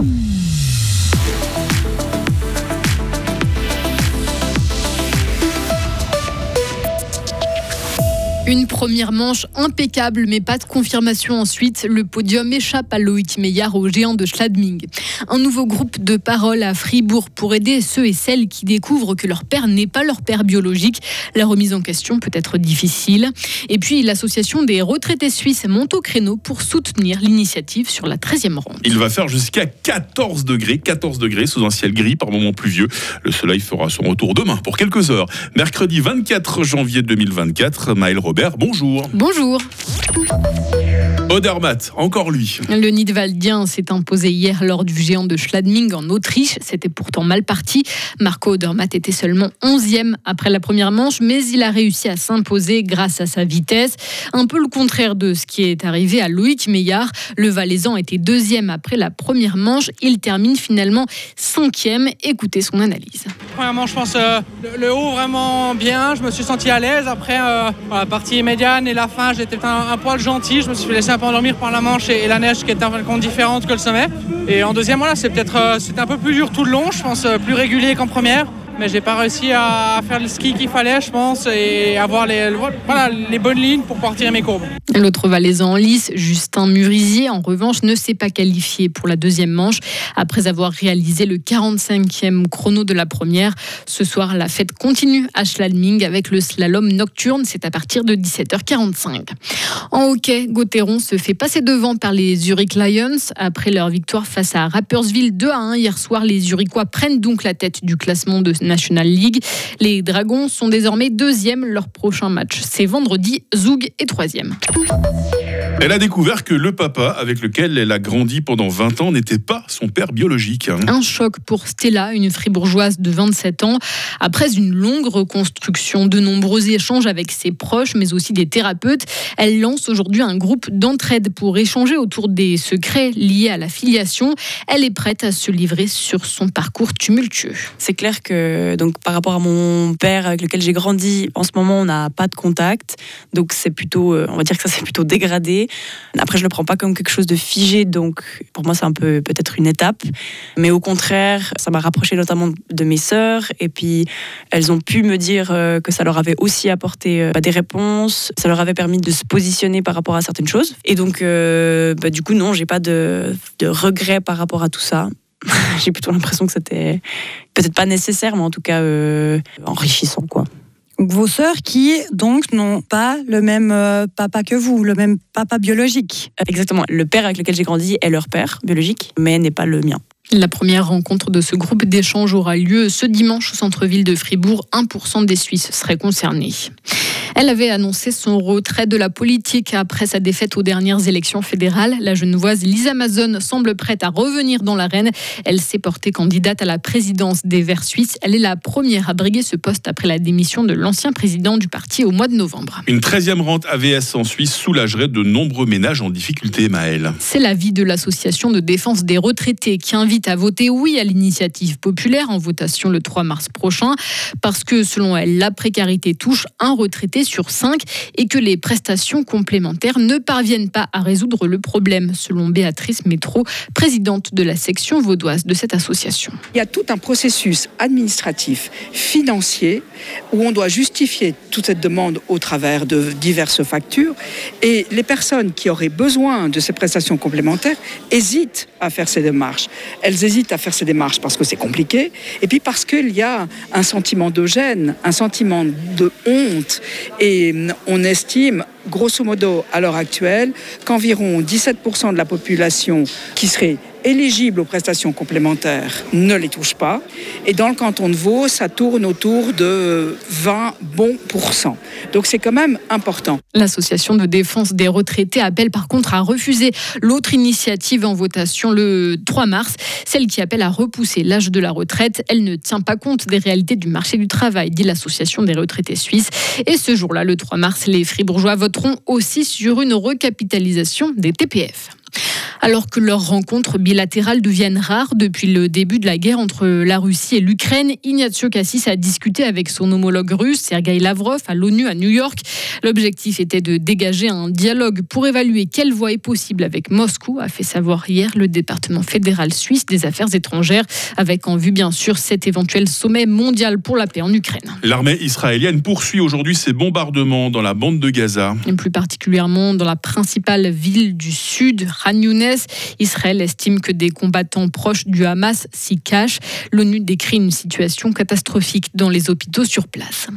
Mm. Une première manche impeccable, mais pas de confirmation ensuite. Le podium échappe à Loïc Meillard au géant de Schladming. Un nouveau groupe de parole à Fribourg pour aider ceux et celles qui découvrent que leur père n'est pas leur père biologique. La remise en question peut être difficile. Et puis l'association des retraités suisses monte au créneau pour soutenir l'initiative sur la 13e ronde. Il va faire jusqu'à 14 degrés, 14 degrés sous un ciel gris par moments pluvieux. Le soleil fera son retour demain pour quelques heures. Mercredi 24 janvier 2024, Maël Robert bonjour. Bonjour. Odermatt, encore lui. Le Nidwaldien s'est imposé hier lors du géant de Schladming en Autriche. C'était pourtant mal parti. Marco Odermatt était seulement 11e après la première manche, mais il a réussi à s'imposer grâce à sa vitesse. Un peu le contraire de ce qui est arrivé à Loïc Meillard. Le Valaisan était deuxième après la première manche. Il termine finalement cinquième. Écoutez son analyse. Premièrement, je pense euh, le, haut vraiment bien. Je me suis senti à l'aise. Après, euh, la partie médiane et la fin, j'étais un, un poil gentil. Je me suis laissé un peu endormir par la Manche et, la neige qui était un peu différente que le sommet. Et en deuxième, voilà, c'est peut-être euh, un peu plus dur tout le long, je pense, euh, plus régulier qu'en première mais j'ai pas réussi à faire le ski qu'il fallait, je pense, et avoir les, voilà, les bonnes lignes pour pouvoir tirer mes courbes. L'autre valaisan en lice, Justin Murisier, en revanche, ne s'est pas qualifié pour la deuxième manche après avoir réalisé le 45e chrono de la première. Ce soir, la fête continue à Schladming avec le slalom nocturne. C'est à partir de 17h45. En hockey, Gauthieron se fait passer devant par les Zurich Lions après leur victoire face à Rappersville 2 à 1 hier soir. Les Zurichois prennent donc la tête du classement de National League. Les Dragons sont désormais deuxième. Leur prochain match, c'est vendredi. Zoug est troisième. Elle a découvert que le papa avec lequel elle a grandi pendant 20 ans n'était pas son père biologique. Un choc pour Stella, une fribourgeoise de 27 ans. Après une longue reconstruction, de nombreux échanges avec ses proches, mais aussi des thérapeutes, elle lance aujourd'hui un groupe d'entraide pour échanger autour des secrets liés à la filiation. Elle est prête à se livrer sur son parcours tumultueux. C'est clair que donc par rapport à mon père avec lequel j'ai grandi, en ce moment on n'a pas de contact, donc c'est plutôt, euh, on va dire que ça s'est plutôt dégradé. Après, je le prends pas comme quelque chose de figé, donc pour moi, c'est un peu peut-être une étape. Mais au contraire, ça m'a rapproché notamment de mes sœurs, et puis elles ont pu me dire euh, que ça leur avait aussi apporté euh, bah, des réponses, ça leur avait permis de se positionner par rapport à certaines choses. Et donc, euh, bah, du coup, non, j'ai pas de regrets par rapport à tout ça. j'ai plutôt l'impression que c'était peut-être pas nécessaire, mais en tout cas enrichissant, quoi vos sœurs qui donc n'ont pas le même euh, papa que vous, le même papa biologique. Exactement. Le père avec lequel j'ai grandi est leur père biologique, mais n'est pas le mien. La première rencontre de ce groupe d'échange aura lieu ce dimanche au centre-ville de Fribourg. 1% des Suisses seraient concernés. Elle avait annoncé son retrait de la politique après sa défaite aux dernières élections fédérales. La genevoise Lisa Mazon semble prête à revenir dans l'arène. Elle s'est portée candidate à la présidence des Verts suisses. Elle est la première à briguer ce poste après la démission de l'ancien président du parti au mois de novembre. Une 13e rente AVS en Suisse soulagerait de nombreux ménages en difficulté, Maëlle. C'est l'avis de l'association de défense des retraités qui invite à voter oui à l'initiative populaire en votation le 3 mars prochain parce que selon elle, la précarité touche un retraité sur 5 et que les prestations complémentaires ne parviennent pas à résoudre le problème, selon Béatrice Métro, présidente de la section vaudoise de cette association. Il y a tout un processus administratif, financier, où on doit justifier toute cette demande au travers de diverses factures et les personnes qui auraient besoin de ces prestations complémentaires hésitent à faire ces démarches. Elles hésitent à faire ces démarches parce que c'est compliqué et puis parce qu'il y a un sentiment de gêne, un sentiment de honte et on estime grosso modo à l'heure actuelle qu'environ 17% de la population qui serait éligibles aux prestations complémentaires ne les touchent pas. Et dans le canton de Vaud, ça tourne autour de 20 bons pourcents. Donc c'est quand même important. L'association de défense des retraités appelle par contre à refuser l'autre initiative en votation le 3 mars, celle qui appelle à repousser l'âge de la retraite. Elle ne tient pas compte des réalités du marché du travail, dit l'association des retraités suisses. Et ce jour-là, le 3 mars, les fribourgeois voteront aussi sur une recapitalisation des TPF. Alors que leurs rencontres bilatérales deviennent rares depuis le début de la guerre entre la Russie et l'Ukraine, Ignacio Cassis a discuté avec son homologue russe, Sergei Lavrov, à l'ONU à New York. L'objectif était de dégager un dialogue pour évaluer quelle voie est possible avec Moscou, a fait savoir hier le département fédéral suisse des affaires étrangères, avec en vue bien sûr cet éventuel sommet mondial pour la paix en Ukraine. L'armée israélienne poursuit aujourd'hui ses bombardements dans la bande de Gaza. Et plus particulièrement dans la principale ville du sud, Khan Younes. Israël estime que des combattants proches du Hamas s'y cachent. L'ONU décrit une situation catastrophique dans les hôpitaux sur place.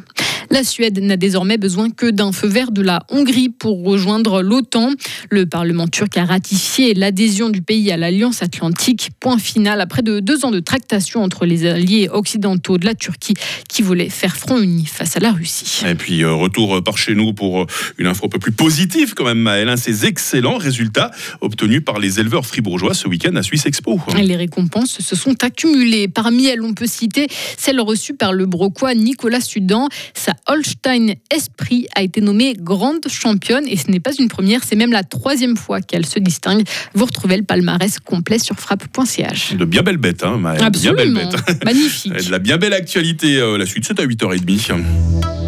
La Suède n'a désormais besoin que d'un feu vert de la Hongrie pour rejoindre l'OTAN. Le Parlement turc a ratifié l'adhésion du pays à l'Alliance Atlantique. Point final après de deux ans de tractation entre les alliés occidentaux de la Turquie qui voulaient faire front uni face à la Russie. Et puis euh, retour par chez nous pour euh, une info un peu plus positive quand même Maël, hein, ces excellents résultats obtenus par les éleveurs fribourgeois ce week-end à Suisse Expo. Les récompenses se sont accumulées. Parmi elles, on peut citer celle reçue par le broquois Nicolas Sudan. Sa Holstein Esprit a été nommée grande championne et ce n'est pas une première, c'est même la troisième fois qu'elle se distingue. Vous retrouvez le palmarès complet sur frappe.ch. De bien belles bêtes, hein, Maël. Absolument. Bien belles bêtes. Magnifique. Et de la bien belle actualité. euh, la suite, c'est à 8h30.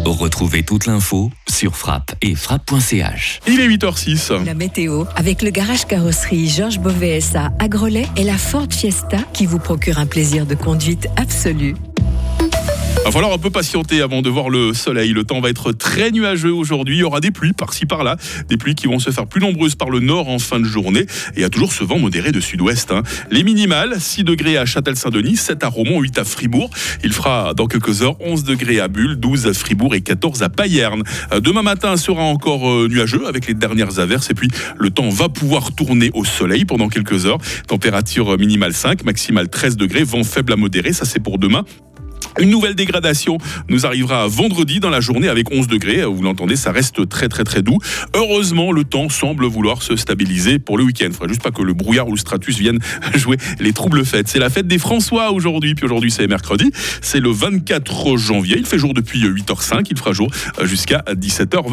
Retrouvez toute l'info sur frappe et frappe.ch. Il est 8h06. La météo avec le garage carrosserie Georges Beauvais SA à Grelais et la Ford Fiesta qui vous procure un plaisir de conduite absolu. Va falloir un peu patienter avant de voir le soleil. Le temps va être très nuageux aujourd'hui. Il y aura des pluies par-ci par-là. Des pluies qui vont se faire plus nombreuses par le nord en fin de journée. Et il y a toujours ce vent modéré de sud-ouest. hein. Les minimales, 6 degrés à Châtel-Saint-Denis, 7 à Romont, 8 à Fribourg. Il fera dans quelques heures 11 degrés à Bulle, 12 à Fribourg et 14 à Payerne. Euh, Demain matin sera encore euh, nuageux avec les dernières averses. Et puis le temps va pouvoir tourner au soleil pendant quelques heures. Température minimale 5, maximale 13 degrés. Vent faible à modéré. Ça, c'est pour demain. Une nouvelle dégradation nous arrivera vendredi dans la journée avec 11 degrés. Vous l'entendez, ça reste très très très doux. Heureusement, le temps semble vouloir se stabiliser pour le week-end. Il faudrait juste pas que le brouillard ou le stratus viennent jouer les troubles fêtes. C'est la fête des François aujourd'hui. Puis aujourd'hui, c'est mercredi. C'est le 24 janvier. Il fait jour depuis 8h05. Il fera jour jusqu'à 17h20.